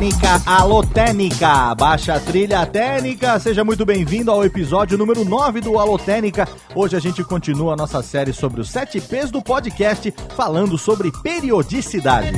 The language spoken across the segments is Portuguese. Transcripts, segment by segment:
Técnica, alô Técnica, baixa trilha técnica, seja muito bem-vindo ao episódio número 9 do Alô Técnica. Hoje a gente continua a nossa série sobre os 7 P's do podcast, falando sobre periodicidade.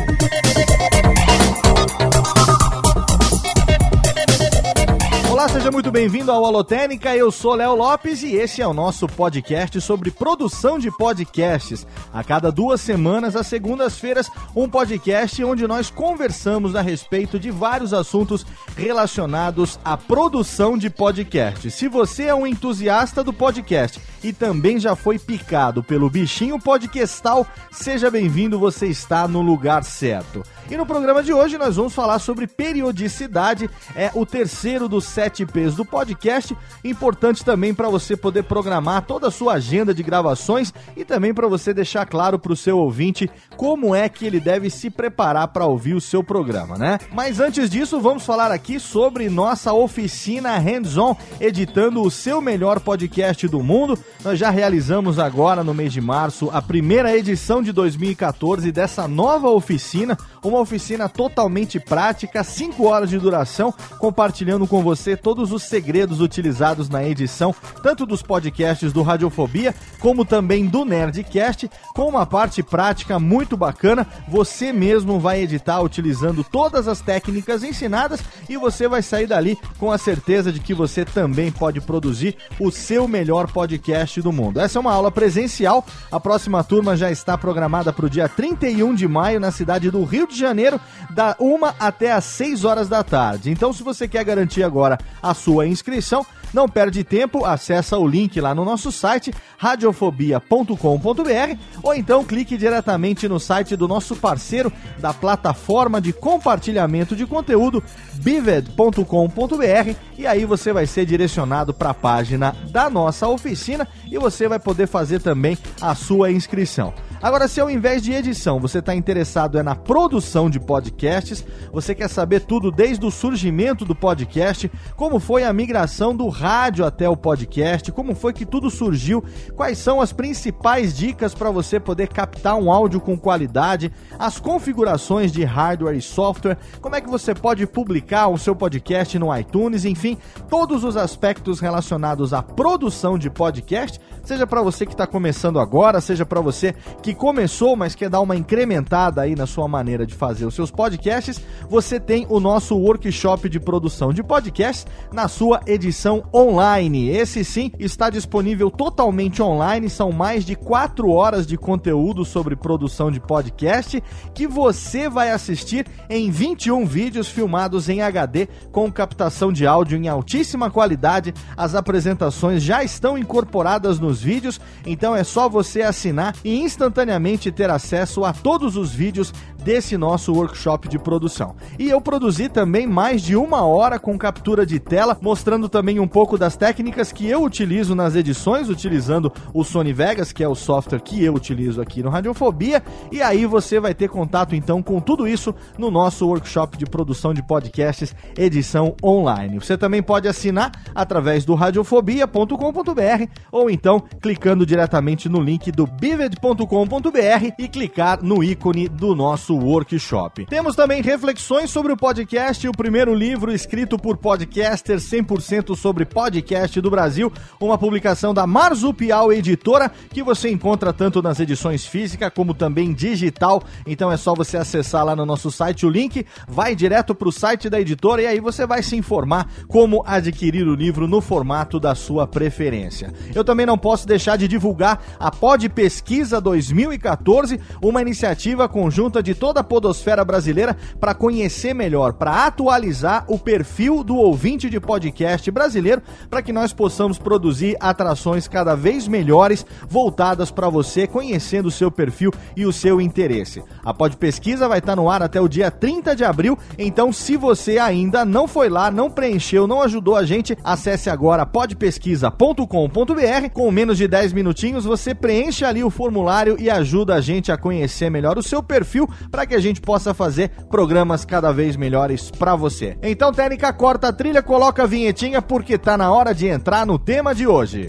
Seja muito bem-vindo ao Holotênica. Eu sou Léo Lopes e esse é o nosso podcast sobre produção de podcasts. A cada duas semanas, às segundas-feiras, um podcast onde nós conversamos a respeito de vários assuntos relacionados à produção de podcasts. Se você é um entusiasta do podcast e também já foi picado pelo bichinho podcastal, seja bem-vindo, você está no lugar certo. E no programa de hoje nós vamos falar sobre periodicidade, é o terceiro dos sete P's do podcast, importante também para você poder programar toda a sua agenda de gravações e também para você deixar claro para o seu ouvinte como é que ele deve se preparar para ouvir o seu programa, né? Mas antes disso, vamos falar aqui sobre nossa oficina Hands-On, editando o seu melhor podcast do mundo. Nós já realizamos agora no mês de março a primeira edição de 2014 dessa nova oficina, uma oficina totalmente prática, 5 horas de duração, compartilhando com você todos os segredos utilizados na edição, tanto dos podcasts do Radiofobia, como também do Nerdcast, com uma parte prática muito bacana. Você mesmo vai editar utilizando todas as técnicas ensinadas e você vai sair dali com a certeza de que você também pode produzir o seu melhor podcast do mundo. Essa é uma aula presencial. A próxima turma já está programada para o dia 31 de maio na cidade do Rio de Janeiro da 1 até às 6 horas da tarde. Então, se você quer garantir agora a sua inscrição, não perde tempo, acessa o link lá no nosso site radiofobia.com.br ou então clique diretamente no site do nosso parceiro da plataforma de compartilhamento de conteúdo bived.com.br e aí você vai ser direcionado para a página da nossa oficina e você vai poder fazer também a sua inscrição. Agora, se ao invés de edição você está interessado é na produção de podcasts, você quer saber tudo desde o surgimento do podcast, como foi a migração do rádio até o podcast, como foi que tudo surgiu, quais são as principais dicas para você poder captar um áudio com qualidade, as configurações de hardware e software, como é que você pode publicar o seu podcast no iTunes, enfim, todos os aspectos relacionados à produção de podcast, seja para você que está começando agora, seja para você que começou, mas quer dar uma incrementada aí na sua maneira de fazer os seus podcasts, você tem o nosso workshop de produção de podcasts na sua edição online. Esse sim está disponível totalmente online, são mais de 4 horas de conteúdo sobre produção de podcast que você vai assistir em 21 vídeos filmados em HD com captação de áudio em altíssima qualidade. As apresentações já estão incorporadas nos vídeos, então é só você assinar e instantaneamente instantaneamente ter acesso a todos os vídeos desse nosso workshop de produção. E eu produzi também mais de uma hora com captura de tela, mostrando também um pouco das técnicas que eu utilizo nas edições, utilizando o Sony Vegas, que é o software que eu utilizo aqui no Radiofobia. E aí você vai ter contato então com tudo isso no nosso workshop de produção de podcasts, edição online. Você também pode assinar através do radiofobia.com.br ou então clicando diretamente no link do bivid.com.br e clicar no ícone do nosso nosso workshop. Temos também reflexões sobre o podcast, o primeiro livro escrito por podcasters 100% sobre podcast do Brasil, uma publicação da Marzupial Editora, que você encontra tanto nas edições física como também digital. Então é só você acessar lá no nosso site o link, vai direto para o site da editora e aí você vai se informar como adquirir o livro no formato da sua preferência. Eu também não posso deixar de divulgar a Pod Pesquisa 2014, uma iniciativa conjunta de toda a podosfera brasileira para conhecer melhor, para atualizar o perfil do ouvinte de podcast brasileiro, para que nós possamos produzir atrações cada vez melhores voltadas para você, conhecendo o seu perfil e o seu interesse. A Pod Pesquisa vai estar no ar até o dia 30 de abril, então se você ainda não foi lá, não preencheu, não ajudou a gente, acesse agora podpesquisa.com.br. Com menos de 10 minutinhos, você preenche ali o formulário e ajuda a gente a conhecer melhor o seu perfil para que a gente possa fazer programas cada vez melhores para você. Então, técnica, corta a trilha, coloca a vinhetinha porque tá na hora de entrar no tema de hoje.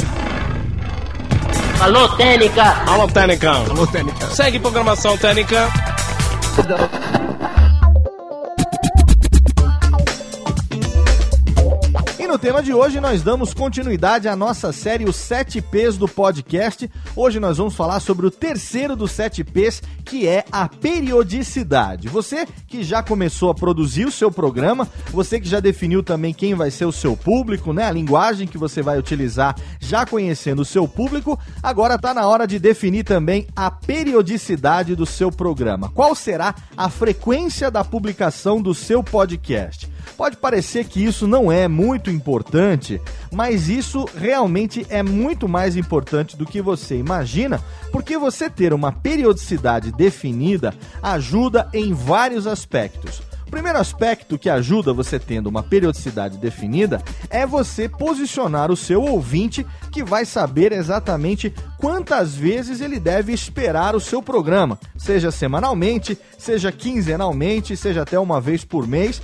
Alô, Técnica! Alô, Técnica! Alô, Técnica! Segue programação Técnica! No tema de hoje nós damos continuidade à nossa série Os 7 P's do podcast. Hoje nós vamos falar sobre o terceiro dos 7 P's, que é a periodicidade. Você que já começou a produzir o seu programa, você que já definiu também quem vai ser o seu público, né? A linguagem que você vai utilizar, já conhecendo o seu público, agora está na hora de definir também a periodicidade do seu programa. Qual será a frequência da publicação do seu podcast? Pode parecer que isso não é muito importante, mas isso realmente é muito mais importante do que você imagina, porque você ter uma periodicidade definida ajuda em vários aspectos. O primeiro aspecto que ajuda você tendo uma periodicidade definida é você posicionar o seu ouvinte que vai saber exatamente quantas vezes ele deve esperar o seu programa, seja semanalmente, seja quinzenalmente, seja até uma vez por mês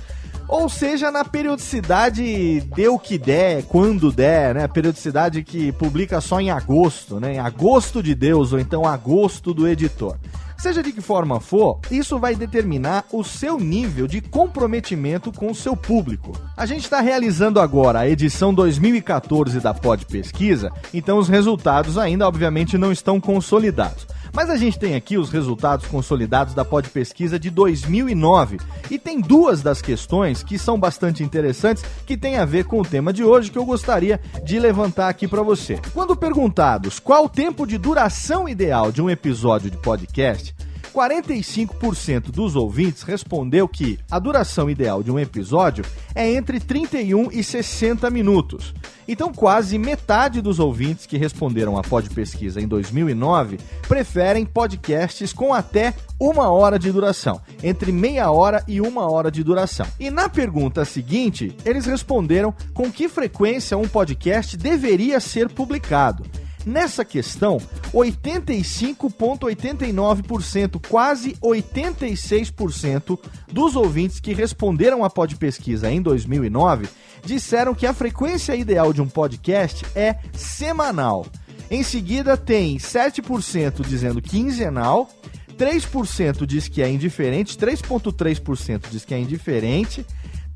ou seja, na periodicidade deu que der, quando der, né? Periodicidade que publica só em agosto, né? Em agosto de Deus, ou então agosto do editor. Seja de que forma for, isso vai determinar o seu nível de comprometimento com o seu público. A gente está realizando agora a edição 2014 da Pod Pesquisa, então os resultados ainda, obviamente, não estão consolidados. Mas a gente tem aqui os resultados consolidados da Pod Pesquisa de 2009 e tem duas das questões que são bastante interessantes que têm a ver com o tema de hoje que eu gostaria de levantar aqui para você. Quando perguntados qual o tempo de duração ideal de um episódio de podcast, 45% dos ouvintes respondeu que a duração ideal de um episódio é entre 31 e 60 minutos. Então, quase metade dos ouvintes que responderam à Pod Pesquisa em 2009 preferem podcasts com até uma hora de duração, entre meia hora e uma hora de duração. E na pergunta seguinte, eles responderam com que frequência um podcast deveria ser publicado. Nessa questão, 85,89%, quase 86% dos ouvintes que responderam à pod pesquisa em 2009 disseram que a frequência ideal de um podcast é semanal. Em seguida, tem 7% dizendo quinzenal, 3% diz que é indiferente, 3,3% diz que é indiferente,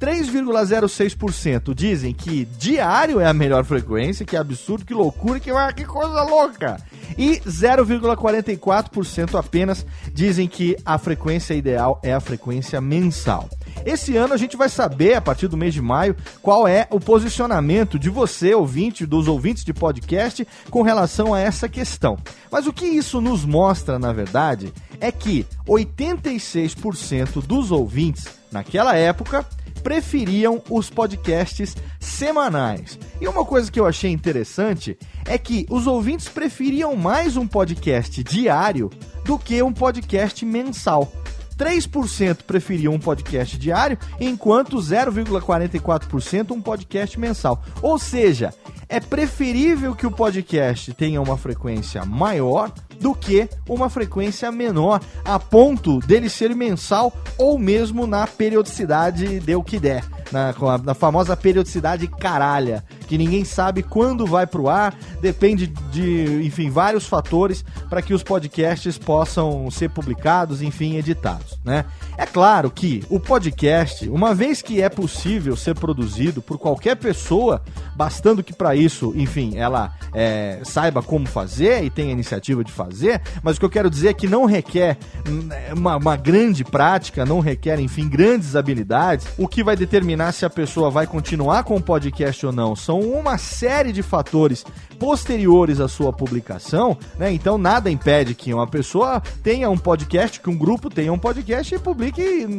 3,06% dizem que diário é a melhor frequência, que absurdo, que loucura, que, ah, que coisa louca. E 0,44% apenas dizem que a frequência ideal é a frequência mensal. Esse ano a gente vai saber, a partir do mês de maio, qual é o posicionamento de você, ouvinte, dos ouvintes de podcast, com relação a essa questão. Mas o que isso nos mostra, na verdade, é que 86% dos ouvintes, naquela época, preferiam os podcasts semanais. E uma coisa que eu achei interessante é que os ouvintes preferiam mais um podcast diário do que um podcast mensal. 3% preferiam um podcast diário, enquanto 0,44% um podcast mensal. Ou seja, é preferível que o podcast tenha uma frequência maior do que uma frequência menor, a ponto dele ser mensal ou mesmo na periodicidade de o que der na, na famosa periodicidade caralha, que ninguém sabe quando vai pro ar, depende de, enfim, vários fatores para que os podcasts possam ser publicados, enfim, editados, né? É claro que o podcast, uma vez que é possível ser produzido por qualquer pessoa, bastando que para isso, enfim, ela é, saiba como fazer e tenha iniciativa de fazer, mas o que eu quero dizer é que não requer hum, uma, uma grande prática, não requer, enfim, grandes habilidades, o que vai determinar determinar se a pessoa vai continuar com o podcast ou não. São uma série de fatores posteriores à sua publicação, né? Então nada impede que uma pessoa tenha um podcast, que um grupo tenha um podcast e publique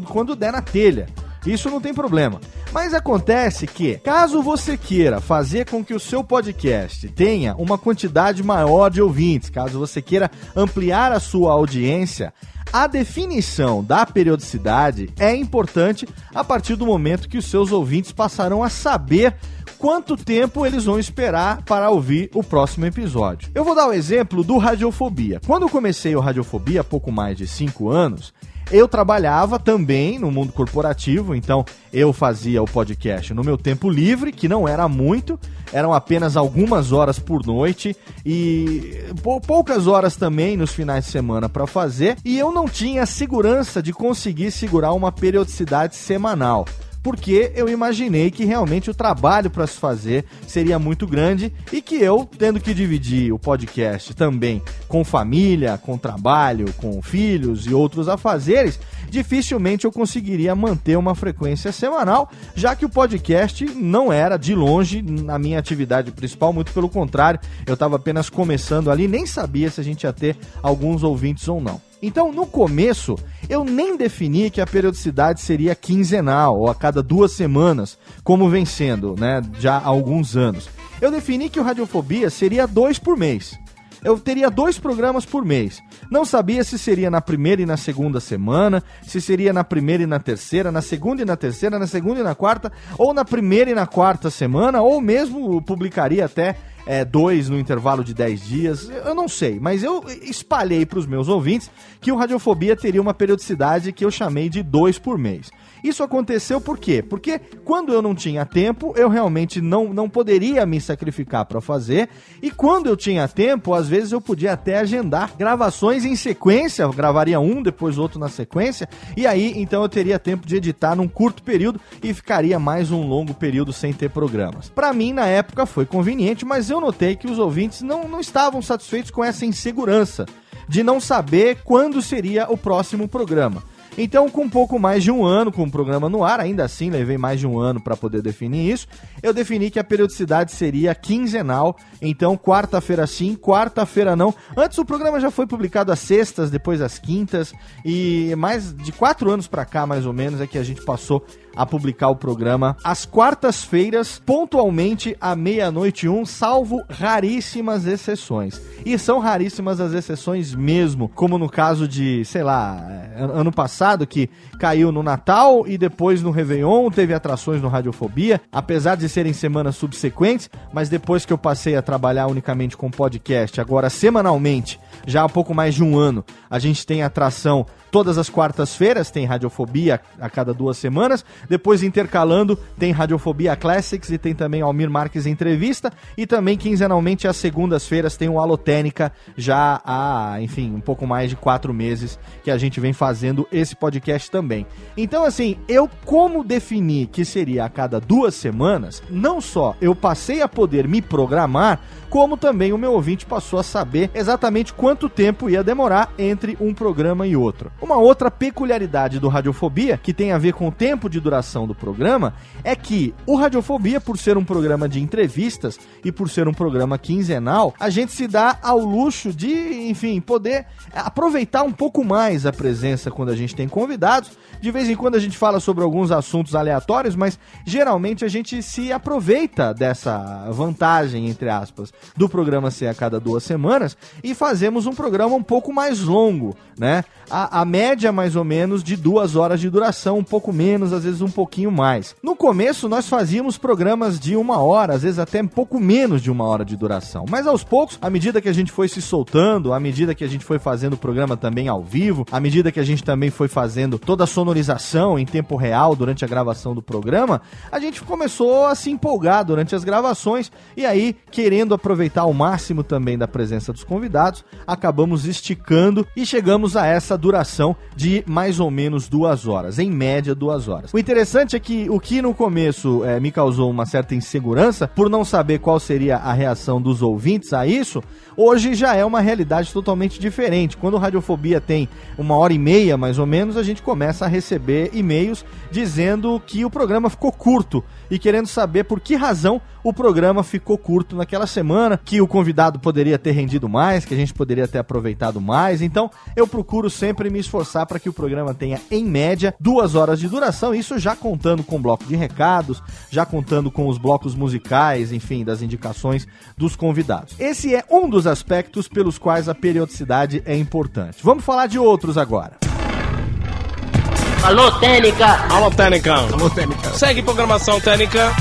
quando der na telha. Isso não tem problema. Mas acontece que, caso você queira fazer com que o seu podcast tenha uma quantidade maior de ouvintes, caso você queira ampliar a sua audiência, a definição da periodicidade é importante a partir do momento que os seus ouvintes passarão a saber quanto tempo eles vão esperar para ouvir o próximo episódio. Eu vou dar o exemplo do Radiofobia. Quando eu comecei o Radiofobia há pouco mais de 5 anos, eu trabalhava também no mundo corporativo, então eu fazia o podcast no meu tempo livre, que não era muito, eram apenas algumas horas por noite e poucas horas também nos finais de semana para fazer, e eu não tinha segurança de conseguir segurar uma periodicidade semanal porque eu imaginei que realmente o trabalho para se fazer seria muito grande e que eu, tendo que dividir o podcast também com família, com trabalho, com filhos e outros afazeres, dificilmente eu conseguiria manter uma frequência semanal, já que o podcast não era de longe a minha atividade principal, muito pelo contrário, eu estava apenas começando ali, nem sabia se a gente ia ter alguns ouvintes ou não. Então, no começo, eu nem defini que a periodicidade seria quinzenal ou a cada duas semanas, como vem sendo, né, já há alguns anos. Eu defini que o Radiofobia seria dois por mês. Eu teria dois programas por mês. Não sabia se seria na primeira e na segunda semana, se seria na primeira e na terceira, na segunda e na terceira, na segunda e na quarta, ou na primeira e na quarta semana, ou mesmo publicaria até é, dois no intervalo de dez dias, eu não sei, mas eu espalhei para os meus ouvintes que o Radiofobia teria uma periodicidade que eu chamei de dois por mês. Isso aconteceu por quê? Porque quando eu não tinha tempo, eu realmente não, não poderia me sacrificar para fazer, e quando eu tinha tempo, às vezes eu podia até agendar gravações em sequência, gravaria um, depois outro na sequência, e aí então eu teria tempo de editar num curto período e ficaria mais um longo período sem ter programas. Para mim, na época, foi conveniente, mas eu notei que os ouvintes não, não estavam satisfeitos com essa insegurança de não saber quando seria o próximo programa. Então, com um pouco mais de um ano com o programa no ar, ainda assim levei mais de um ano para poder definir isso, eu defini que a periodicidade seria quinzenal. Então, quarta-feira sim, quarta-feira não. Antes o programa já foi publicado às sextas, depois às quintas, e mais de quatro anos para cá, mais ou menos, é que a gente passou a publicar o programa às quartas-feiras, pontualmente à meia-noite um, salvo raríssimas exceções. E são raríssimas as exceções mesmo, como no caso de, sei lá, ano passado que caiu no Natal e depois no Réveillon teve atrações no Radiofobia, apesar de serem semanas subsequentes, mas depois que eu passei a trabalhar unicamente com podcast, agora semanalmente, já há pouco mais de um ano, a gente tem atração todas as quartas-feiras, tem Radiofobia a cada duas semanas. Depois, intercalando, tem Radiofobia Classics e tem também Almir Marques Entrevista. E também, quinzenalmente, às segundas-feiras, tem o Alotênica, já há, enfim, um pouco mais de quatro meses que a gente vem fazendo esse podcast também. Então, assim, eu como defini que seria a cada duas semanas, não só eu passei a poder me programar, como também o meu ouvinte passou a saber exatamente quanto tempo ia demorar entre um programa e outro. Uma outra peculiaridade do Radiofobia, que tem a ver com o tempo de duração do programa, é que o Radiofobia, por ser um programa de entrevistas e por ser um programa quinzenal, a gente se dá ao luxo de, enfim, poder aproveitar um pouco mais a presença quando a gente tem convidados. De vez em quando a gente fala sobre alguns assuntos aleatórios, mas geralmente a gente se aproveita dessa vantagem, entre aspas, do programa ser a cada duas semanas e fazemos um programa um pouco mais longo, né? A, a média mais ou menos de duas horas de duração, um pouco menos, às vezes um pouquinho mais. No começo nós fazíamos programas de uma hora, às vezes até um pouco menos de uma hora de duração. Mas aos poucos, à medida que a gente foi se soltando, à medida que a gente foi fazendo o programa também ao vivo, à medida que a gente também foi fazendo toda a sonorização em tempo real durante a gravação do programa, a gente começou a se empolgar durante as gravações e aí, querendo aproveitar ao máximo também da presença dos convidados, acabamos esticando e chegamos a essa duração de mais ou menos duas horas, em média duas horas. O interessante é que o que no começo é, me causou uma certa insegurança, por não saber qual seria a reação dos ouvintes a isso, hoje já é uma realidade totalmente diferente. Quando Radiofobia tem uma hora e meia, mais ou menos, a gente começa a receber e-mails dizendo que o programa ficou curto e querendo saber por que razão o programa ficou curto naquela semana, que o convidado poderia ter rendido mais, que a gente poderia ter aproveitado mais. Então, eu procuro sempre me esforçar para que o programa tenha, em média, duas horas de duração, isso já contando com bloco de recados, já contando com os blocos musicais, enfim, das indicações dos convidados. Esse é um dos aspectos pelos quais a periodicidade é importante. Vamos falar de outros agora. Alô, Técnica! Alô, Técnica! Alô, Técnica! Segue programação Técnica.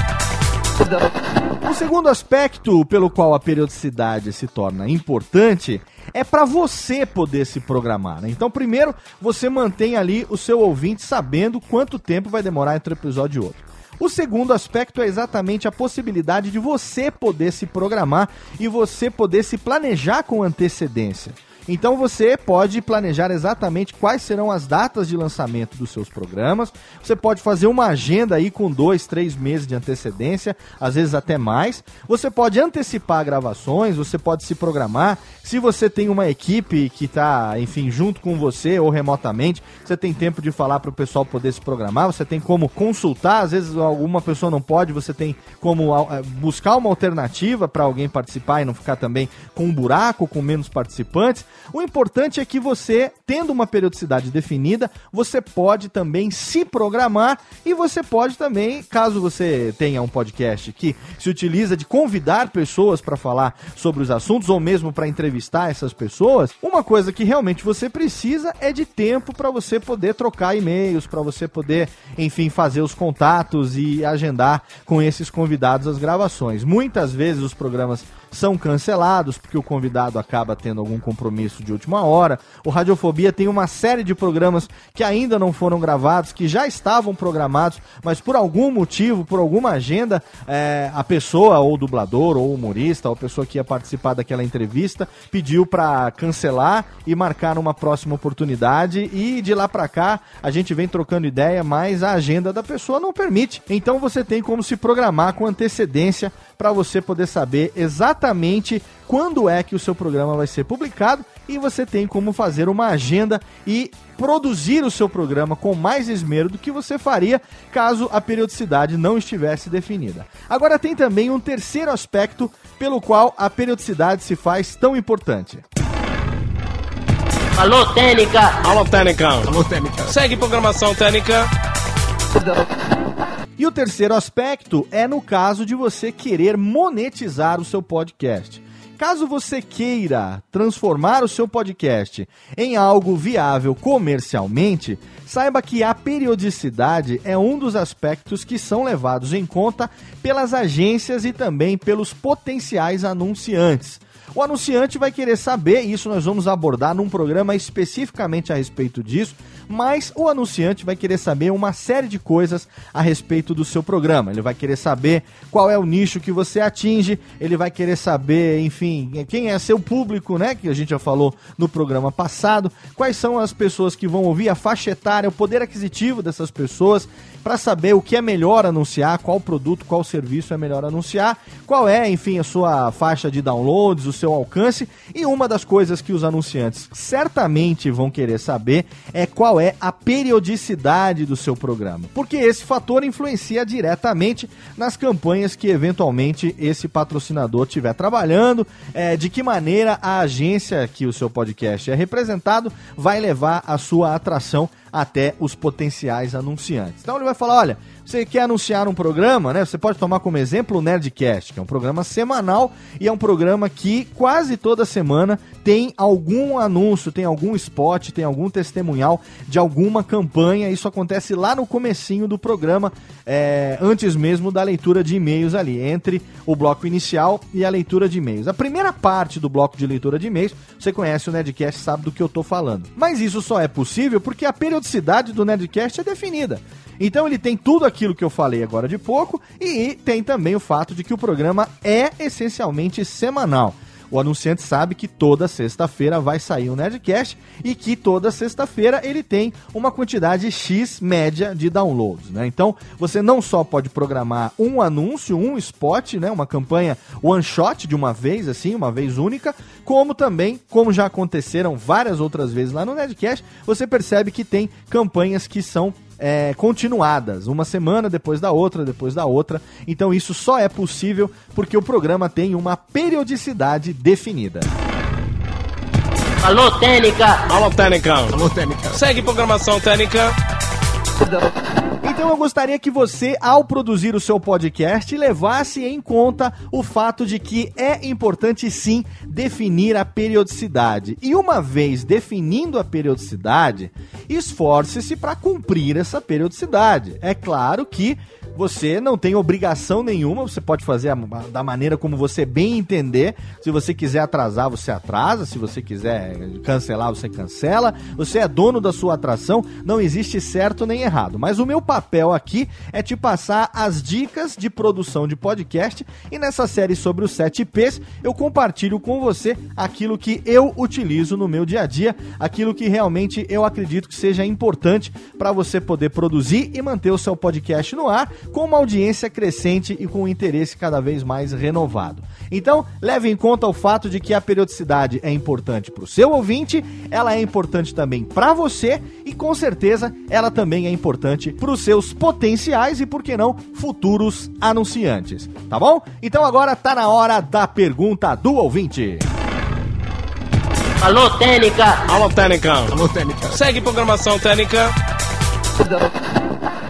O segundo aspecto pelo qual a periodicidade se torna importante é para você poder se programar. Né? Então, primeiro, você mantém ali o seu ouvinte sabendo quanto tempo vai demorar entre um episódio e outro. O segundo aspecto é exatamente a possibilidade de você poder se programar e você poder se planejar com antecedência. Então você pode planejar exatamente quais serão as datas de lançamento dos seus programas. Você pode fazer uma agenda aí com dois, três meses de antecedência, às vezes até mais. Você pode antecipar gravações, você pode se programar. Se você tem uma equipe que está, enfim, junto com você ou remotamente, você tem tempo de falar para o pessoal poder se programar. Você tem como consultar. Às vezes alguma pessoa não pode, você tem como eh, buscar uma alternativa para alguém participar e não ficar também com um buraco, com menos participantes. O importante é que você, tendo uma periodicidade definida, você pode também se programar e você pode também, caso você tenha um podcast que se utiliza de convidar pessoas para falar sobre os assuntos ou mesmo para entrevistar essas pessoas, uma coisa que realmente você precisa é de tempo para você poder trocar e-mails, para você poder, enfim, fazer os contatos e agendar com esses convidados as gravações. Muitas vezes os programas são cancelados porque o convidado acaba tendo algum compromisso de última hora. O Radiofobia tem uma série de programas que ainda não foram gravados, que já estavam programados, mas por algum motivo, por alguma agenda, é, a pessoa, ou dublador, ou humorista, ou pessoa que ia participar daquela entrevista, pediu para cancelar e marcar uma próxima oportunidade. E de lá para cá a gente vem trocando ideia, mas a agenda da pessoa não permite. Então você tem como se programar com antecedência para você poder saber exatamente quando é que o seu programa vai ser publicado e você tem como fazer uma agenda e produzir o seu programa com mais esmero do que você faria caso a periodicidade não estivesse definida. Agora tem também um terceiro aspecto pelo qual a periodicidade se faz tão importante. Alô, Técnica! Alô, Técnica! Alô, Técnica! Segue programação Técnica. E o terceiro aspecto é no caso de você querer monetizar o seu podcast. Caso você queira transformar o seu podcast em algo viável comercialmente, saiba que a periodicidade é um dos aspectos que são levados em conta pelas agências e também pelos potenciais anunciantes. O anunciante vai querer saber, e isso nós vamos abordar num programa especificamente a respeito disso, mas o anunciante vai querer saber uma série de coisas a respeito do seu programa. Ele vai querer saber qual é o nicho que você atinge, ele vai querer saber, enfim, quem é seu público, né? Que a gente já falou no programa passado, quais são as pessoas que vão ouvir, a faixa etária, o poder aquisitivo dessas pessoas, para saber o que é melhor anunciar, qual produto, qual serviço é melhor anunciar, qual é, enfim, a sua faixa de downloads, seu alcance. E uma das coisas que os anunciantes certamente vão querer saber é qual é a periodicidade do seu programa, porque esse fator influencia diretamente nas campanhas que eventualmente esse patrocinador estiver trabalhando, é, de que maneira a agência que o seu podcast é representado vai levar a sua atração até os potenciais anunciantes. Então ele vai falar: olha, você quer anunciar um programa, né? Você pode tomar como exemplo o Nerdcast, que é um programa semanal e é um programa que quase toda semana tem algum anúncio, tem algum spot, tem algum testemunhal de alguma campanha. Isso acontece lá no comecinho do programa, é, antes mesmo da leitura de e-mails ali, entre o bloco inicial e a leitura de e-mails. A primeira parte do bloco de leitura de e-mails, você conhece o Nerdcast, sabe do que eu estou falando. Mas isso só é possível porque a periodicidade do Nerdcast é definida. Então ele tem tudo aquilo que eu falei agora de pouco e tem também o fato de que o programa é essencialmente semanal. O anunciante sabe que toda sexta-feira vai sair um Nerdcast e que toda sexta-feira ele tem uma quantidade X média de downloads, né? Então, você não só pode programar um anúncio, um spot, né, uma campanha one shot de uma vez assim, uma vez única, como também, como já aconteceram várias outras vezes lá no Nerdcast, você percebe que tem campanhas que são é, continuadas, uma semana depois da outra, depois da outra. Então isso só é possível porque o programa tem uma periodicidade definida. Alô, Técnica! Alô, Técnica! Alô, Técnica! Segue programação Técnica. Então eu gostaria que você, ao produzir o seu podcast, levasse em conta o fato de que é importante sim definir a periodicidade. E uma vez definindo a periodicidade, esforce-se para cumprir essa periodicidade. É claro que você não tem obrigação nenhuma, você pode fazer a, da maneira como você bem entender. Se você quiser atrasar, você atrasa. Se você quiser cancelar, você cancela. Você é dono da sua atração, não existe certo nem errado. Mas o meu papel aqui é te passar as dicas de produção de podcast. E nessa série sobre os 7 P's, eu compartilho com você aquilo que eu utilizo no meu dia a dia, aquilo que realmente eu acredito que seja importante para você poder produzir e manter o seu podcast no ar com uma audiência crescente e com um interesse cada vez mais renovado. Então, leve em conta o fato de que a periodicidade é importante para o seu ouvinte, ela é importante também para você e com certeza ela também é importante para os seus potenciais e, por que não, futuros anunciantes. Tá bom? Então agora tá na hora da pergunta do ouvinte. Alô, Técnica! Alô, Técnica! Alô, Técnica! Segue programação Técnica.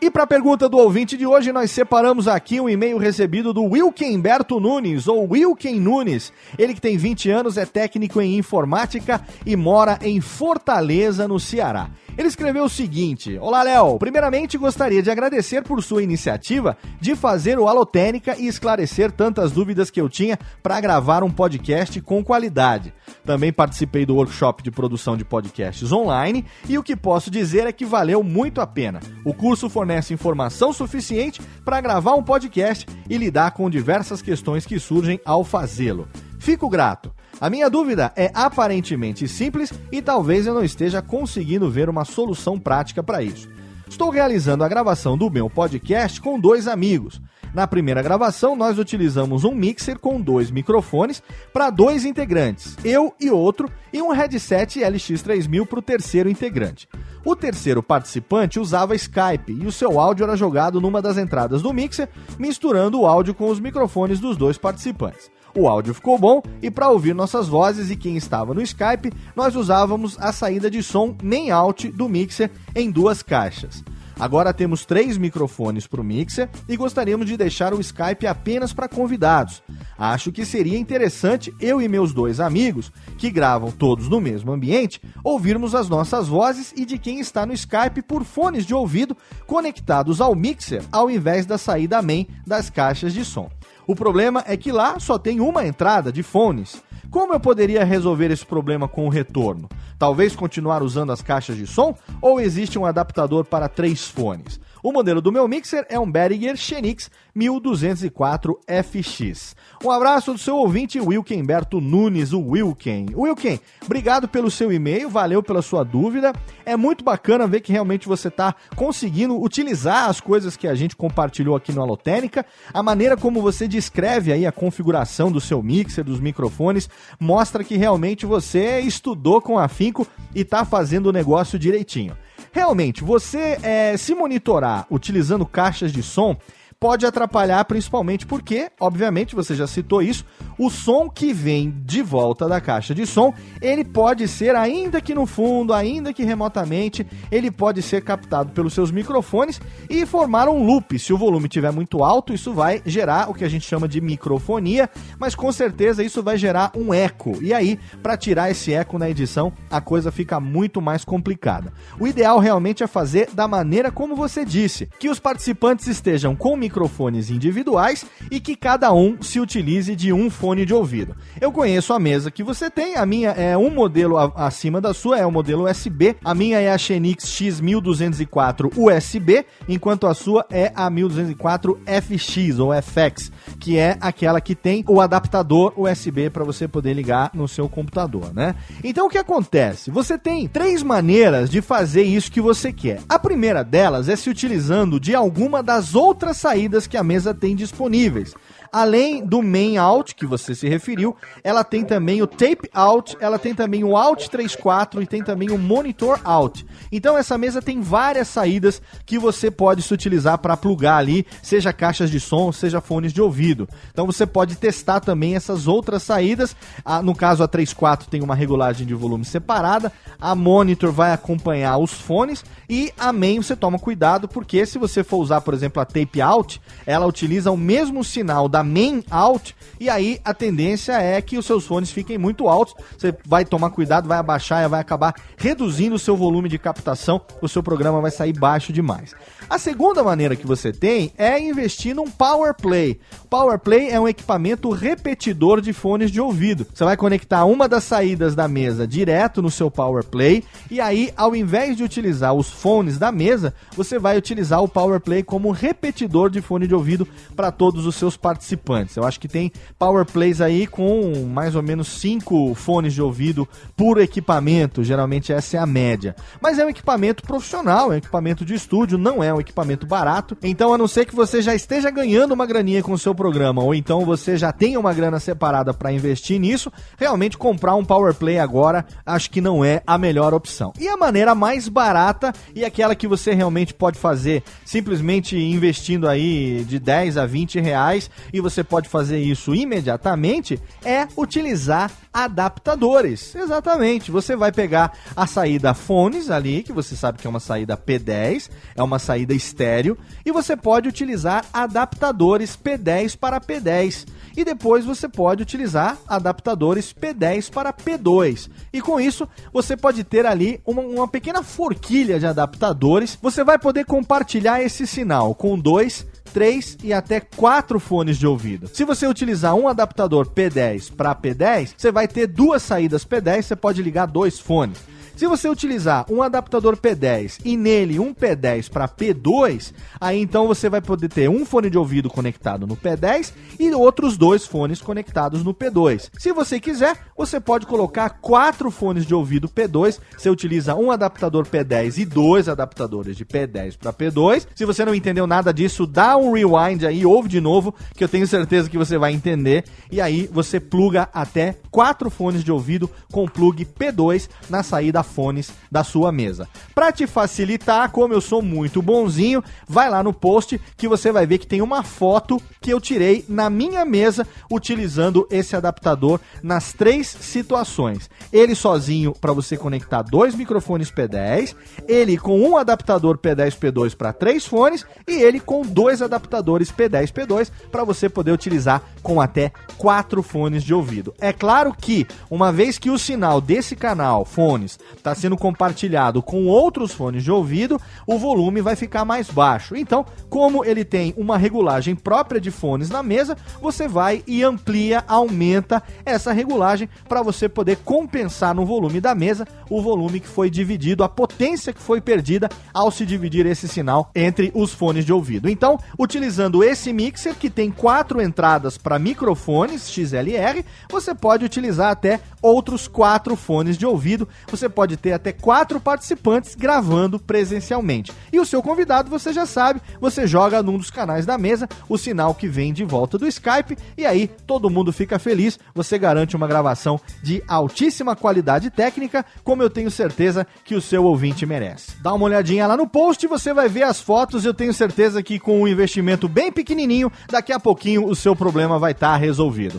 E para a pergunta do ouvinte de hoje, nós separamos aqui um e-mail recebido do Wilkenberto Nunes, ou Wilken Nunes. Ele que tem 20 anos, é técnico em informática e mora em Fortaleza, no Ceará. Ele escreveu o seguinte: Olá, Léo. Primeiramente, gostaria de agradecer por sua iniciativa de fazer o Alotênica e esclarecer tantas dúvidas que eu tinha para gravar um podcast com qualidade. Também participei do workshop de produção de podcasts online e o que posso dizer é que valeu muito a pena. O curso fornece informação suficiente para gravar um podcast e lidar com diversas questões que surgem ao fazê-lo. Fico grato. A minha dúvida é aparentemente simples e talvez eu não esteja conseguindo ver uma solução prática para isso. Estou realizando a gravação do meu podcast com dois amigos. Na primeira gravação, nós utilizamos um mixer com dois microfones para dois integrantes, eu e outro, e um headset LX3000 para o terceiro integrante. O terceiro participante usava Skype e o seu áudio era jogado numa das entradas do mixer, misturando o áudio com os microfones dos dois participantes. O áudio ficou bom e para ouvir nossas vozes e quem estava no Skype, nós usávamos a saída de som main out do mixer em duas caixas. Agora temos três microfones para o mixer e gostaríamos de deixar o Skype apenas para convidados. Acho que seria interessante eu e meus dois amigos, que gravam todos no mesmo ambiente, ouvirmos as nossas vozes e de quem está no Skype por fones de ouvido conectados ao mixer, ao invés da saída main das caixas de som. O problema é que lá só tem uma entrada de fones. Como eu poderia resolver esse problema com o retorno? Talvez continuar usando as caixas de som ou existe um adaptador para três fones? O modelo do meu mixer é um Behringer Xenix 1204FX. Um abraço do seu ouvinte Wilkenberto Nunes, o Wilken. Wilken, obrigado pelo seu e-mail, valeu pela sua dúvida. É muito bacana ver que realmente você está conseguindo utilizar as coisas que a gente compartilhou aqui no Alotênica. A maneira como você descreve aí a configuração do seu mixer, dos microfones, mostra que realmente você estudou com afinco e está fazendo o negócio direitinho. Realmente, você é, se monitorar utilizando caixas de som pode atrapalhar principalmente porque, obviamente, você já citou isso, o som que vem de volta da caixa de som, ele pode ser, ainda que no fundo, ainda que remotamente, ele pode ser captado pelos seus microfones e formar um loop. Se o volume estiver muito alto, isso vai gerar o que a gente chama de microfonia, mas com certeza isso vai gerar um eco. E aí, para tirar esse eco na edição, a coisa fica muito mais complicada. O ideal realmente é fazer da maneira como você disse, que os participantes estejam com microfones individuais e que cada um se utilize de um fone de ouvido. Eu conheço a mesa que você tem, a minha é um modelo acima da sua, é o modelo USB, a minha é a Xenix X1204 USB, enquanto a sua é a 1204 FX ou FX, que é aquela que tem o adaptador USB para você poder ligar no seu computador, né? Então o que acontece? Você tem três maneiras de fazer isso que você quer. A primeira delas é se utilizando de alguma das outras saídas que a mesa tem disponíveis. Além do main out, que você se referiu, ela tem também o tape out, ela tem também o out 34 e tem também o monitor out. Então essa mesa tem várias saídas que você pode se utilizar para plugar ali, seja caixas de som, seja fones de ouvido. Então você pode testar também essas outras saídas. Ah, no caso a 34 tem uma regulagem de volume separada, a monitor vai acompanhar os fones e a main você toma cuidado porque se você for usar, por exemplo, a tape out, ela utiliza o mesmo sinal da main out e aí a tendência é que os seus fones fiquem muito altos. Você vai tomar cuidado, vai abaixar e vai acabar reduzindo o seu volume de captação, o seu programa vai sair baixo demais. A segunda maneira que você tem é investir num Power Play. Power Play é um equipamento repetidor de fones de ouvido. Você vai conectar uma das saídas da mesa direto no seu Power Play e aí, ao invés de utilizar os fones da mesa, você vai utilizar o Power Play como repetidor de fone de ouvido para todos os seus participantes. Eu acho que tem Power Plays aí com mais ou menos 5 fones de ouvido por equipamento, geralmente essa é a média. Mas é um equipamento profissional, é um equipamento de estúdio, não é um equipamento barato. Então, a não ser que você já esteja ganhando uma graninha com o seu programa, ou então você já tenha uma grana separada para investir nisso, realmente comprar um Power Play agora acho que não é a melhor opção. E a maneira mais barata e aquela que você realmente pode fazer simplesmente investindo aí de 10 a 20 reais e você pode fazer isso imediatamente é utilizar adaptadores. Exatamente. Você vai pegar a saída fones ali, que você sabe que é uma saída P10, é uma saída estéreo, e você pode utilizar adaptadores P10 para P10. E depois você pode utilizar adaptadores P10 para P2. E com isso, você pode ter ali uma, uma pequena forquilha de adaptadores. Você vai poder compartilhar esse sinal com dois 3 e até 4 fones de ouvido. Se você utilizar um adaptador P10 para P10, você vai ter duas saídas P10, você pode ligar dois fones. Se você utilizar um adaptador P10 e nele um P10 para P2, aí então você vai poder ter um fone de ouvido conectado no P10 e outros dois fones conectados no P2. Se você quiser, você pode colocar quatro fones de ouvido P2. Você utiliza um adaptador P10 e dois adaptadores de P10 para P2. Se você não entendeu nada disso, dá um rewind aí, ouve de novo, que eu tenho certeza que você vai entender. E aí você pluga até quatro fones de ouvido com plug P2 na saída fones da sua mesa. Para te facilitar, como eu sou muito bonzinho, vai lá no post que você vai ver que tem uma foto que eu tirei na minha mesa utilizando esse adaptador nas três situações. Ele sozinho para você conectar dois microfones P10, ele com um adaptador P10 P2 para três fones e ele com dois adaptadores P10 P2 para você poder utilizar com até quatro fones de ouvido. É claro que uma vez que o sinal desse canal fones está sendo compartilhado com outros fones de ouvido, o volume vai ficar mais baixo. Então, como ele tem uma regulagem própria de fones na mesa, você vai e amplia, aumenta essa regulagem para você poder compensar no volume da mesa o volume que foi dividido, a potência que foi perdida ao se dividir esse sinal entre os fones de ouvido. Então, utilizando esse mixer que tem quatro entradas para microfones XLR, você pode utilizar até outros quatro fones de ouvido. Você pode ter até quatro participantes gravando presencialmente. E o seu convidado, você já sabe, você joga num dos canais da mesa o sinal que vem de volta do Skype e aí todo mundo fica feliz. Você garante uma gravação de altíssima qualidade técnica, como eu tenho certeza que o seu ouvinte merece. Dá uma olhadinha lá no post, você vai ver as fotos. Eu tenho certeza que com um investimento bem pequenininho, daqui a pouquinho o seu problema vai estar tá resolvido.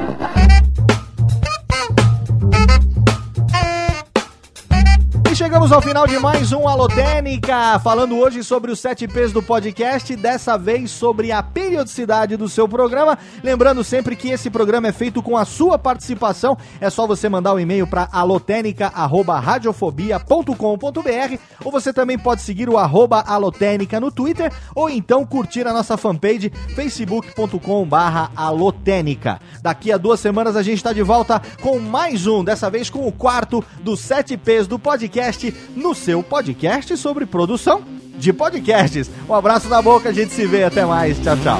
Chegamos ao final de mais um Alotênica, falando hoje sobre os 7 P's do podcast, dessa vez sobre a periodicidade do seu programa. Lembrando sempre que esse programa é feito com a sua participação. É só você mandar um e-mail para alotênica@radiofobia.com.br ou você também pode seguir o arroba alotênica no Twitter ou então curtir a nossa fanpage facebook.com/alotênica. Daqui a duas semanas a gente está de volta com mais um, dessa vez com o quarto dos 7 P's do podcast podcast no seu podcast sobre produção de podcasts. Um abraço na boca, a gente se vê, até mais. Tchau, tchau.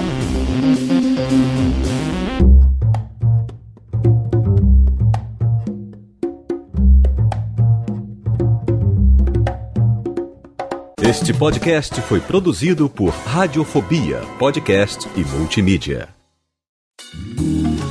Este podcast foi produzido por Radiofobia, podcast e multimídia.